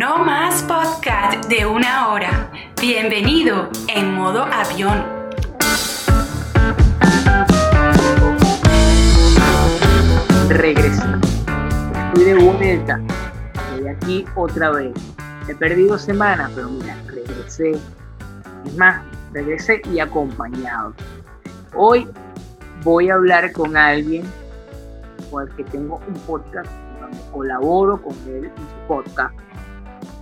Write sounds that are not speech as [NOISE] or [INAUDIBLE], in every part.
No más podcast de una hora. Bienvenido en modo avión. Regresé. Estoy de vuelta. Estoy aquí otra vez. He perdido semanas, pero mira, regresé. Es más, regresé y acompañado. Hoy voy a hablar con alguien con el que tengo un podcast, colaboro con él en su podcast.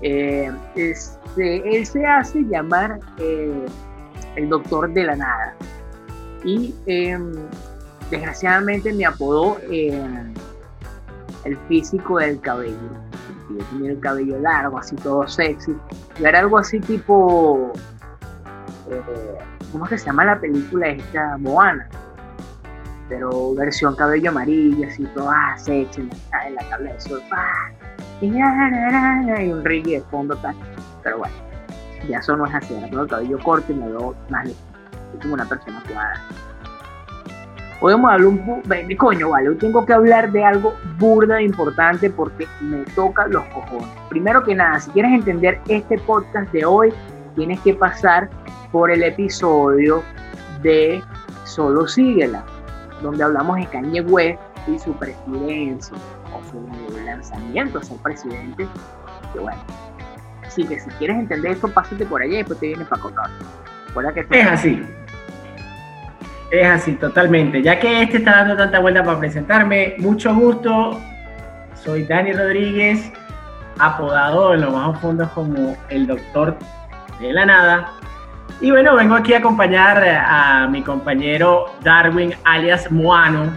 Eh, este, él se hace llamar eh, el doctor de la nada. Y em, desgraciadamente me apodó em, el físico del cabello. Yo tenía el cabello largo, así todo sexy. Y era algo así tipo. Eh, ¿Cómo es que se llama la película esta? Moana pero versión cabello amarillo, así todo ah, sexy, en la tabla de sol, y, un reggae de fondo tal. Pero bueno, ya eso no es así, ahora cabello corto y me veo más lejos. Soy como una persona cuadrada. Hoy vamos a hablar un de coño, vale, hoy tengo que hablar de algo burda e importante porque me toca los cojones. Primero que nada, si quieres entender este podcast de hoy, tienes que pasar por el episodio de Solo Síguela donde hablamos de Kanye West y su presidencia su lanzamiento a ser presidente. Que bueno, así que si quieres entender esto, pásate por allá y después te vienes para contar. es así. Es así, totalmente. Ya que este está dando tanta vuelta para presentarme, mucho gusto. Soy Dani Rodríguez, apodado en lo más fondos como el doctor de la nada. Y bueno, vengo aquí a acompañar a mi compañero Darwin, alias Moano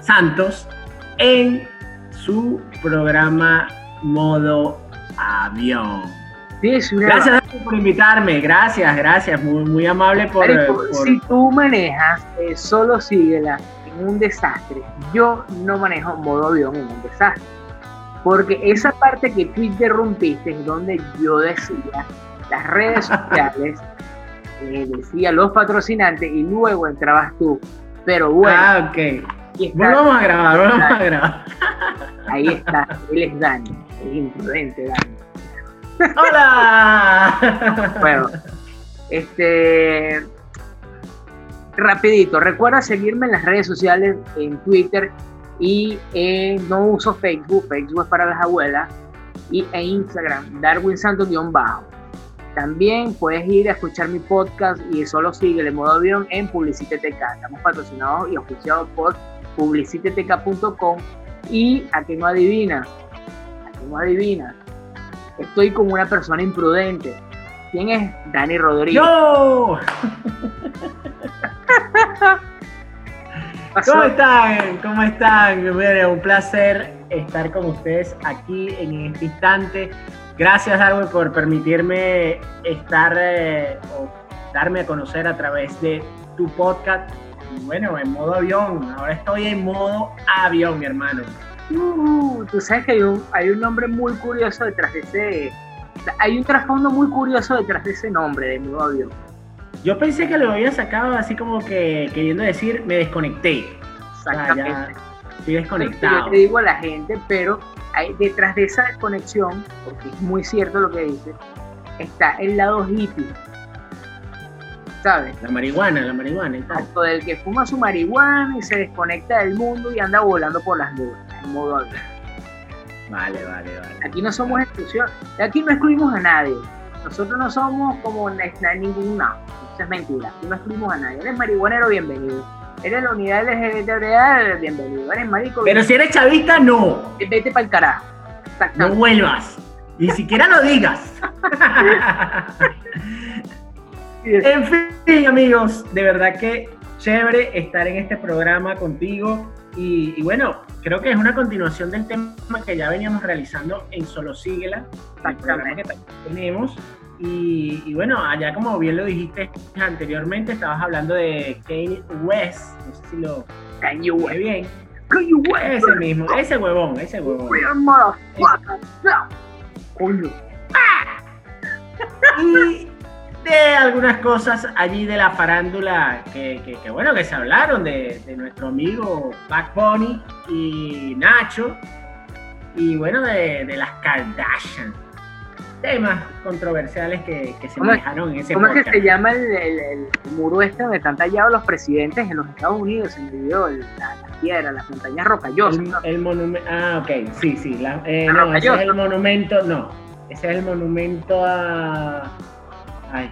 Santos, en su programa Modo Avión. Gracias por invitarme, gracias, gracias, muy, muy amable por, Si tú manejas, eh, solo síguela en un desastre. Yo no manejo modo avión en un desastre. Porque esa parte que tú interrumpiste es donde yo decía las redes [LAUGHS] sociales, eh, decía los patrocinantes y luego entrabas tú. Pero bueno. Ah, ok. Vamos a grabar, vamos a grabar. Ahí está, él es Dani, es imprudente Dani. ¡Hola! bueno, este. Rapidito, recuerda seguirme en las redes sociales, en Twitter y no uso Facebook, Facebook es para las abuelas, y en Instagram, Darwin Santos-bajo. También puedes ir a escuchar mi podcast y solo sigue el modo avión en PubliciTTK. Estamos patrocinados y oficiados por publicitetk.com. Y a que no adivina, a que no adivina, estoy como una persona imprudente. ¿Quién es? Dani Rodríguez. ¡Yo! [LAUGHS] ¿Cómo están? ¿Cómo están? un placer estar con ustedes aquí en este instante Gracias, Darwin, por permitirme estar eh, o darme a conocer a través de tu podcast. Bueno, en modo avión. Ahora estoy en modo avión, mi hermano. Uh, tú sabes que hay un, hay un nombre muy curioso detrás de ese. Hay un trasfondo muy curioso detrás de ese nombre de modo avión. Yo pensé que lo había sacado así como que queriendo decir me desconecté. Exactamente. estoy desconectado. Yo te digo a la gente, pero detrás de esa conexión, porque es muy cierto lo que dice, está el lado hippie. ¿Sabes? La marihuana, la marihuana y tal. del que fuma su marihuana y se desconecta del mundo y anda volando por las nubes, en modo avión. Vale, vale, vale. Aquí no somos exclusión, aquí no excluimos a nadie. Nosotros no somos como ningún no, eso es mentira. Aquí no excluimos a nadie. Eres marihuanero, bienvenido Eres la unidad LGBT, bienvenido. Eres marico. Pero si eres chavista, no. Vete para el carajo. No vuelvas. Ni siquiera lo digas. [LAUGHS] [LAUGHS] en fin, amigos, de verdad que chévere estar en este programa contigo. Y, bueno, creo que es una continuación del tema que ya veníamos realizando en Solo Síguela, el programa que tenemos. Y, bueno, allá como bien lo dijiste anteriormente, estabas hablando de Kanye West. No sé si lo Kanye West. bien. Ese mismo, ese huevón, ese huevón. Coño. Y de algunas cosas allí de la farándula que, que, bueno, que se hablaron de, de nuestro amigo Back Bunny y Nacho y bueno, de, de las Kardashian. Temas controversiales que, que se manejaron en ese ¿Cómo es que se llama el, el- el muro este donde están tallados los presidentes en los Estados Unidos? Olvidó, el- la, la piedra, las montañas rocallosas. El, ¿no? el monumento. Ah, ok, sí, sí. la- eh, La no, ese es el monumento. No, ese es el monumento a. Ay,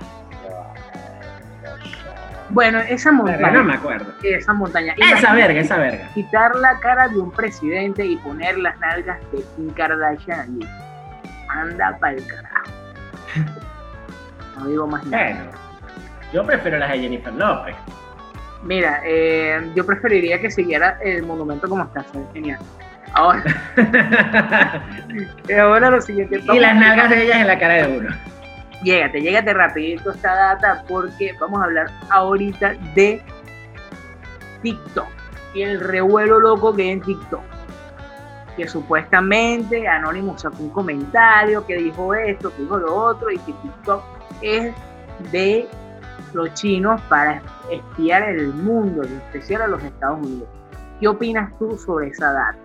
Bueno, esa verga, no montaña, me acuerdo. esa montaña. Esa Imagínate verga, esa verga. Quitar la cara de un presidente y poner las nalgas de Kim Kardashian allí. Anda pa'l carajo. No digo más nada. Bueno, yo prefiero las de Jennifer López. Mira, eh, yo preferiría que siguiera el monumento como está, ve genial. Ahora, [LAUGHS] ahora lo siguiente. y las nalgas de ellas en la cara de uno. Llégate, llégate rapidito esta data porque vamos a hablar ahorita de TikTok y el revuelo loco que hay en TikTok. Que supuestamente Anonymous sacó un comentario que dijo esto, que dijo lo otro y que TikTok es de los chinos para espiar el mundo, en especial a los Estados Unidos. ¿Qué opinas tú sobre esa data?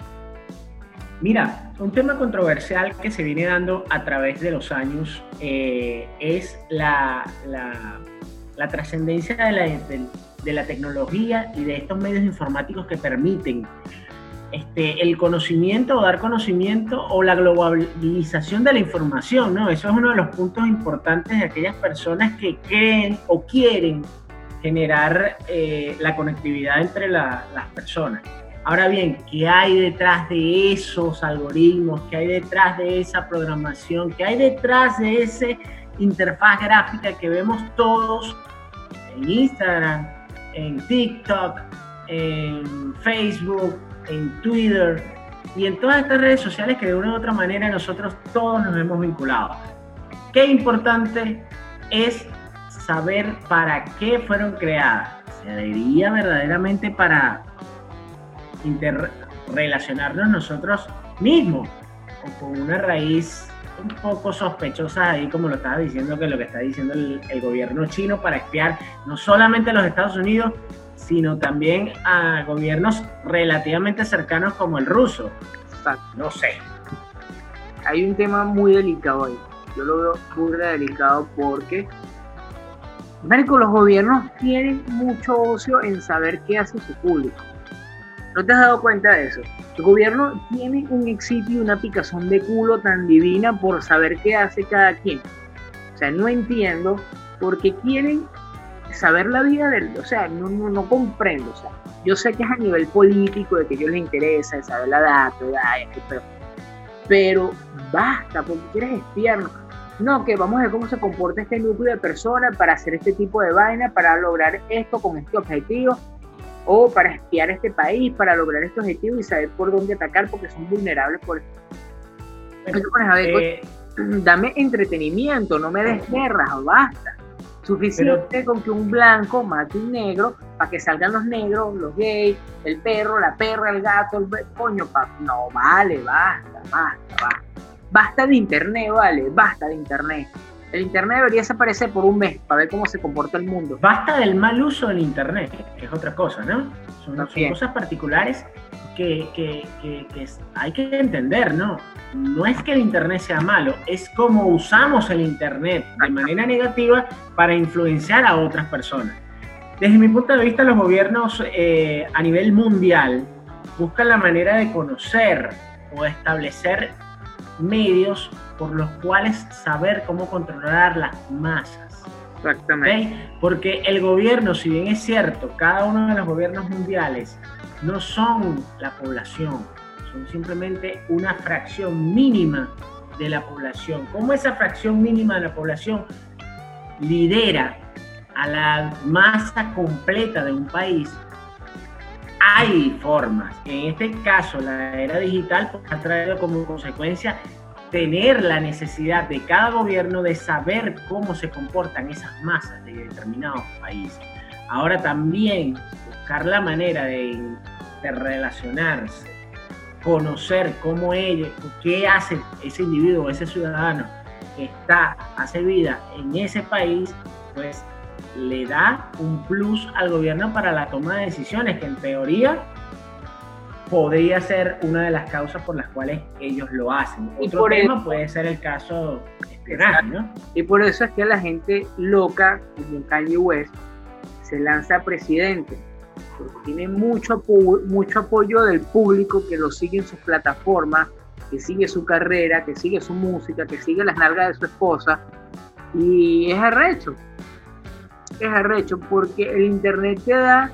Mira, un tema controversial que se viene dando a través de los años eh, es la, trascendencia de la, de- tecnología y de estos medios informáticos que permiten este, el conocimiento o dar conocimiento o la globalización de la información, ¿no? Eso es uno de los puntos importantes de aquellas personas que creen o quieren generar eh, la conectividad entre la- las personas. Ahora bien, ¿qué hay detrás de esos algoritmos? ¿Qué hay detrás de esa programación? ¿Qué hay detrás de esa interfaz gráfica que vemos todos en Instagram, en TikTok, en Facebook, en Twitter y en todas estas redes sociales que de una u otra manera nosotros todos nos hemos vinculado? Qué importante es saber para qué fueron creadas. ¿Se debería verdaderamente para interrelacionarnos nosotros mismos o con una raíz un poco sospechosa ahí como lo estaba diciendo que lo que está diciendo el, el gobierno chino para espiar no solamente a los Estados Unidos sino también a gobiernos relativamente cercanos como el ruso no sé hay un tema muy delicado ahí. Yo lo veo muy delicado porque, Marico, los gobiernos tienen mucho ocio en saber qué hace su público. ¿No te has dado cuenta de eso? El gobierno tiene un éxito y una picazón de culo tan divina por saber qué hace cada quien. O sea, no entiendo por qué quieren saber la vida del... O sea, no, no, no comprendo. O sea, yo sé que es a nivel político, de que a ellos les interesa, saber la data, pero pero basta, porque quieres espiarnos. No, que vamos a ver cómo se comporta este núcleo de personas para hacer este tipo de vaina, para lograr esto con este objetivo, o para espiar este país, para lograr este objetivo y saber por dónde atacar, porque son vulnerables por Entonces, a ver, Eh, [CLEARS THROAT] dame entretenimiento, no me des guerras, basta. Suficiente con que un blanco mate un negro para que salgan los negros, los gays, el perro, la perra, el gato, el coño, pa- no vale, basta, basta, basta. Basta de internet, vale, basta de internet. El internet debería desaparecer por un mes para ver cómo se comporta el mundo. Basta del mal uso del Internet, que es otra cosa, ¿no? Son, son cosas particulares que, que- que- que hay que entender, ¿no? No es que el Internet sea malo, es cómo usamos el Internet de manera negativa para influenciar a otras personas. Desde mi punto de vista, los gobiernos eh, a nivel mundial buscan la manera de conocer o establecer medios por los cuales saber cómo controlar las masas. Exactamente. Porque el gobierno, si bien es cierto, cada uno de los gobiernos mundiales no son la población, son simplemente una fracción mínima de la población. ¿Cómo esa fracción mínima de la población lidera a la masa completa de un país? Hay formas. En este caso, la era digital pues, ha traído como consecuencia tener la necesidad de cada gobierno de saber cómo se comportan esas masas de determinados países. Ahora también buscar la manera de, de relacionarse, conocer cómo ellos, qué hace ese individuo, ese ciudadano que está, hace vida en ese país, pues le da un plus al gobierno para la toma de decisiones, que en teoría podría ser una de las causas por las cuales ellos lo hacen. Y Otro por tema eso- puede ser el caso espionaje, ¿no? Y por eso es que la gente loca, como Kanye West, se lanza a presidente. Porque tiene mucho, mucho apoyo del público que lo sigue en sus plataformas, que sigue su carrera, que sigue su música, que sigue las nalgas de su esposa. Y es arrecho. Es arrecho porque el internet te da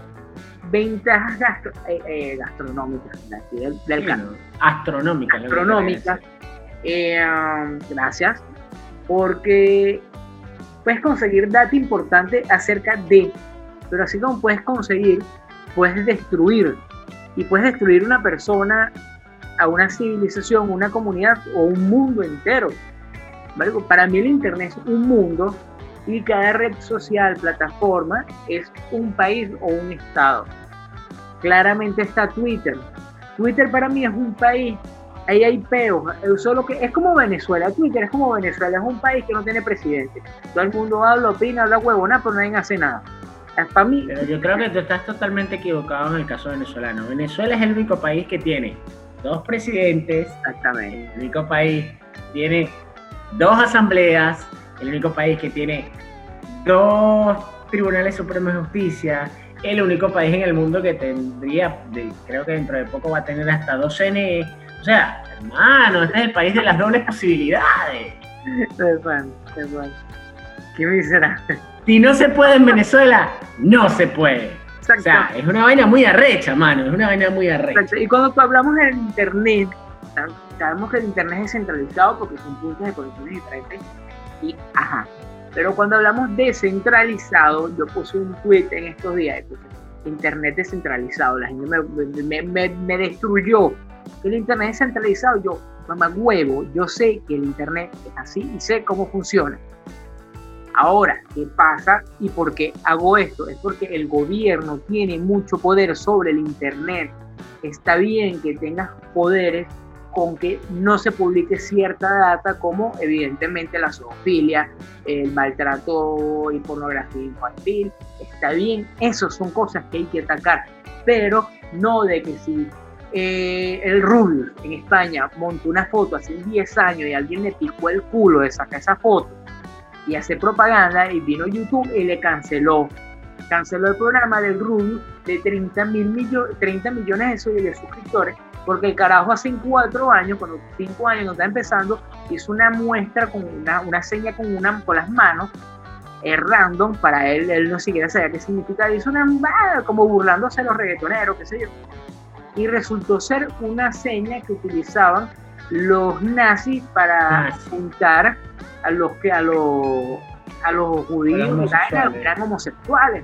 ventajas gastro- eh, eh, gastronómicas de aquí del, del canal Astronómica. lo que astronómica. quería Eh, um, gracias. Porque puedes conseguir data importante acerca de, pero así como puedes conseguir, puedes destruir. Y puedes destruir una persona, a una civilización, una comunidad o un mundo entero. Para mí el Internet es un mundo y cada red social, plataforma, es un país o un estado. Claramente está Twitter. Twitter para mí es un país ahí hay peos. Solo que es como Venezuela. Twitter es como Venezuela. Es un país que no tiene presidente. Todo el mundo habla, opina, habla huevona, pero nadie hace nada. Es Para mí, Pero yo creo que tú estás totalmente equivocado en el caso venezolano. Venezuela es el único país que tiene dos presidentes, exactamente. el único país tiene dos asambleas, el único país que tiene dos tribunales supremos de justicia, el único país en el mundo que tendría, creo que dentro de poco va a tener hasta dos CNE. O sea, hermano, este es el país de las dobles posibilidades. De pan, de pan. Qué miserable. Si no se puede en Venezuela, no se puede. O sea, es una vaina muy arrecha, mano, es una vaina muy arrecha. Exacto. Y cuando hablamos del Internet, sab- sabemos que el Internet es descentralizado porque son puntos de conexiones diferentes. Y, ajá. Pero cuando hablamos descentralizado, yo puse un tweet en estos días, Internet descentralizado. La gente me, me, me, me destruyó. El Internet descentralizado, yo, mamá huevo, yo sé que el Internet es así y sé cómo funciona. Ahora, ¿qué pasa y por qué hago esto? Es porque el gobierno tiene mucho poder sobre el Internet. Está bien que tengas poderes con que no se publique cierta data como evidentemente la zoofilia, el maltrato y pornografía infantil. Está bien, esas son cosas que hay que atacar, pero no de que si eh, el Rubius en España montó una foto hace 10 años y alguien le picó el culo de sacar esa foto y hacer propaganda y vino YouTube y le canceló. Canceló el programa del Rubius de 30, mil millo- 30 millones de suscriptores porque el carajo hace 4 años, cuando 5 años cuando está empezando, hizo una muestra con una, una seña con, una, con las manos eh, random para él, él no siquiera sabía qué significaba, hizo una como burlándose de los reggaetoneros, qué sé yo. Y resultó ser una seña que utilizaban los nazis para apuntar a los que a los a los judíos A y homosexuales. eran, eran homosexuales.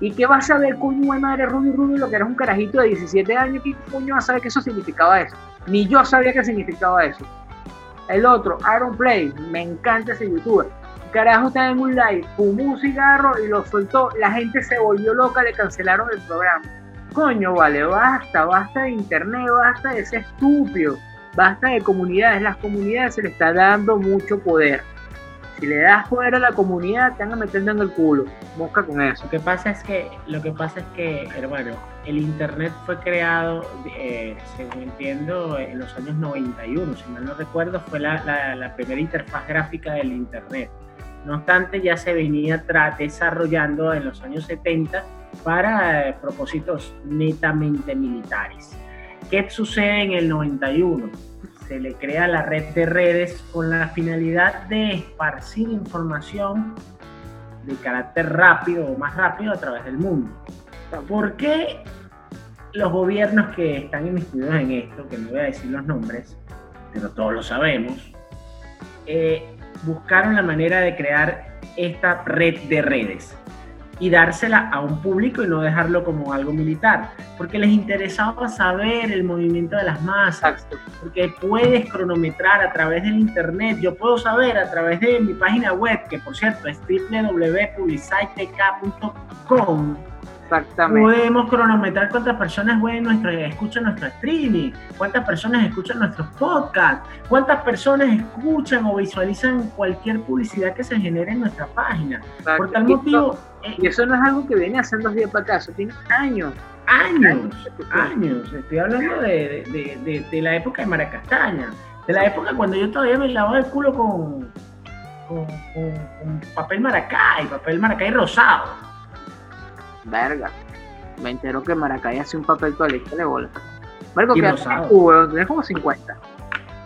¿Y qué vas a saber, coño de madre, Rudy Rudy, lo que era un carajito de 17 años? ¿Qué coño vas a saber que eso significaba eso? Ni yo sabía que significaba eso. El otro, Aaron Play, me encanta ese youtuber. Carajo estaba en un live, fumó un cigarro y lo soltó. La gente se volvió loca, le cancelaron el programa. Coño, vale, basta, basta de internet, basta de ser estúpido, basta de comunidades. Las comunidades se le está dando mucho poder. Si le das poder a la comunidad, te van a metiendo en el culo. Mosca con eso. Lo que pasa es que, lo que pasa es que, hermano, el internet fue creado, eh, según entiendo, en los años 91, si mal no recuerdo, fue la, la- primera interfaz gráfica del internet. No obstante, ya se venía desarrollando en los años 70 para eh, propósitos netamente militares. ¿Qué sucede en el 91? Se le crea la red de redes con la finalidad de esparcir información de carácter rápido o más rápido a través del mundo. ¿Por qué los gobiernos que están inmiscuidos en esto, que no voy a decir los nombres, pero todos lo sabemos, eh, buscaron la manera de crear esta red de redes y dársela a un público y no dejarlo como algo militar? Porque les interesaba saber el movimiento de las masas, porque puedes cronometrar a través del internet. Yo puedo saber a través de mi página web, que por cierto es www.publicitek.com. Exactamente. Podemos cronometrar cuántas personas ven nuestro, escuchan nuestro streaming, cuántas personas escuchan nuestros podcasts, cuántas personas escuchan o visualizan cualquier publicidad que se genere en nuestra página. Por tal motivo, Y eso no es algo que viene haciendo dos días para acá, eso tiene años. años, años. Estoy hablando de, la época de Maracastaña, de la época cuando yo todavía me lavaba el culo con, con, papel maracay, papel maracay rosado. Verga. Me entero que Maracay hace un papel toalista de bola. Marco, que rosado. tenés como 50.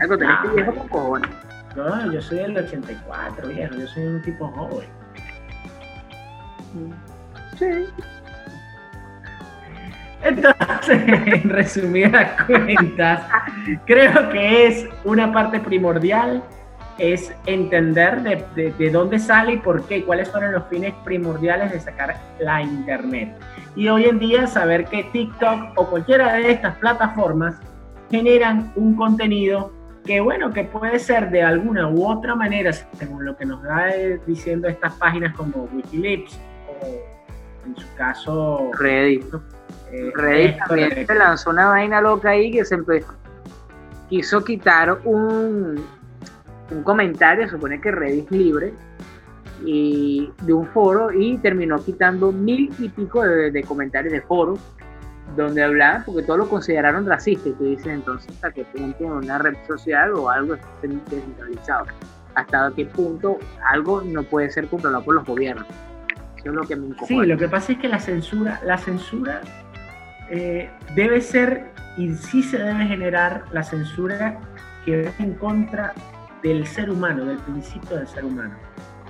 Algo tenés que viejo con cojones. No, yo soy del 84, viejo. Yo soy un tipo joven. Sí. Entonces, [LAUGHS] en resumidas cuentas, creo que es una parte primordial es entender de, de, dónde sale y por qué, cuáles fueron los fines primordiales de sacar la Internet. Y hoy en día saber que TikTok o cualquiera de estas plataformas generan un contenido que bueno, que puede ser de alguna u otra manera, según lo que nos da diciendo estas páginas como Wikileaks o en su caso Reddit. Eh, Reddit también se lanzó una vaina loca ahí que se quiso quitar un, un comentario, supone que Reddit libre, y de un foro y terminó quitando mil y pico de, comentarios de foro donde hablaban porque todos lo consideraron racista y tú dices entonces hasta qué punto una red social o algo está descentralizado hasta qué punto algo no puede ser controlado por los gobiernos es sí lo que pasa es que la censura la censura eh, debe ser y sí se debe generar la censura que va en contra del ser humano, del principio del ser humano.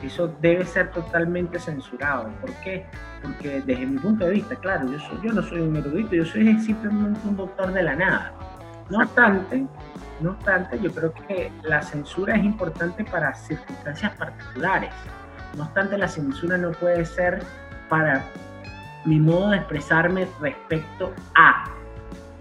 Eso debe ser totalmente censurado. ¿Por qué? Porque desde mi punto de vista, claro, yo, no soy un erudito, yo soy simplemente un doctor de la nada. No obstante, no obstante, yo creo que la censura es importante para circunstancias particulares. No obstante, la censura no puede ser para mi modo de expresarme respecto a.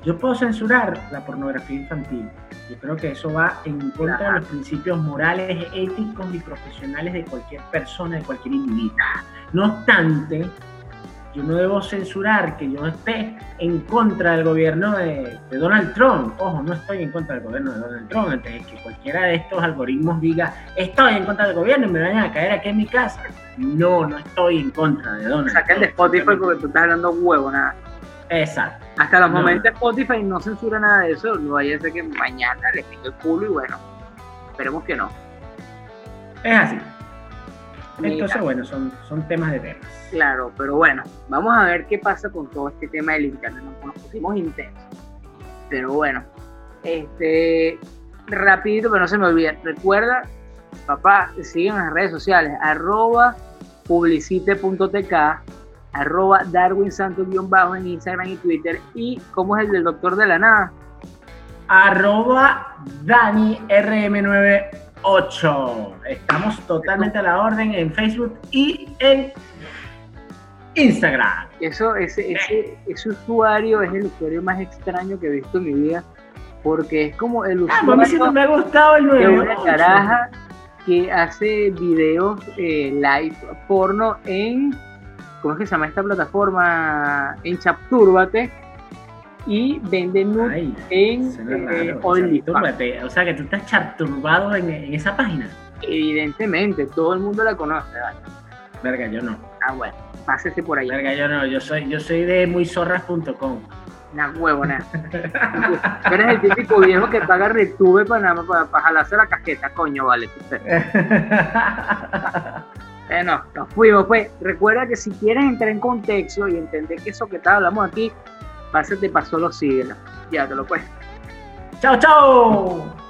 Yo puedo censurar la pornografía infantil, yo creo que eso va en contra de los principios morales, éticos y profesionales de cualquier persona, de cualquier individuo. No obstante, yo no debo censurar que yo esté en contra del gobierno de, Donald Trump. Ojo, no estoy en contra del gobierno de Donald Trump. Antes que cualquiera de estos algoritmos diga, estoy en contra del gobierno y me vayan a caer aquí en mi casa. No, no estoy en contra de Donald Trump. Saca el de Spotify porque tú estás hablando huevo, nada. Exacto. Hasta los momentos Spotify no censura nada de eso. No vaya a ser que mañana le pique el culo y bueno, esperemos que no. Es así. Entonces, bueno, son, son temas de temas. Claro, pero bueno, vamos a ver qué pasa con todo este tema del internet. Nos pusimos intensos. Pero bueno, este, rapidito, pero no se me olvide. Recuerda, papá, sigan en las redes sociales, arroba publicite.tk arroba Darwin Santos-bajo en Instagram y Twitter. ¿Y cómo es el del Doctor de la Nada? Arroba Dani RM98. Estamos totalmente a la orden en Facebook y en Instagram. Eso, ese, ese, ese usuario es el usuario más extraño que he visto en mi vida. Porque es como el usuario. Ah, a mí sí me ha gustado el nuevo. una caraja que hace videos eh, live porno en ¿cómo es que se llama esta plataforma? En Chaptúrbate y vende nudes en eh, O sea, que tú estás chapturbado en, esa página. Evidentemente, todo el mundo la conoce. Verga, yo no. Ah, bueno, pásese por ahí. Verga, yo no, yo soy, yo soy de muйzorras.com. Una huevona. [LAUGHS] Tú eres el típico viejo que paga retube para, para, para jalarse la casqueta, coño, vale. [LAUGHS] Bueno, nos fuimos, pues. Recuerda que si quieres entrar en contexto y entender que eso que está hablamos aquí, pásate para solo síguela. Ya te lo pues. Chao, chao.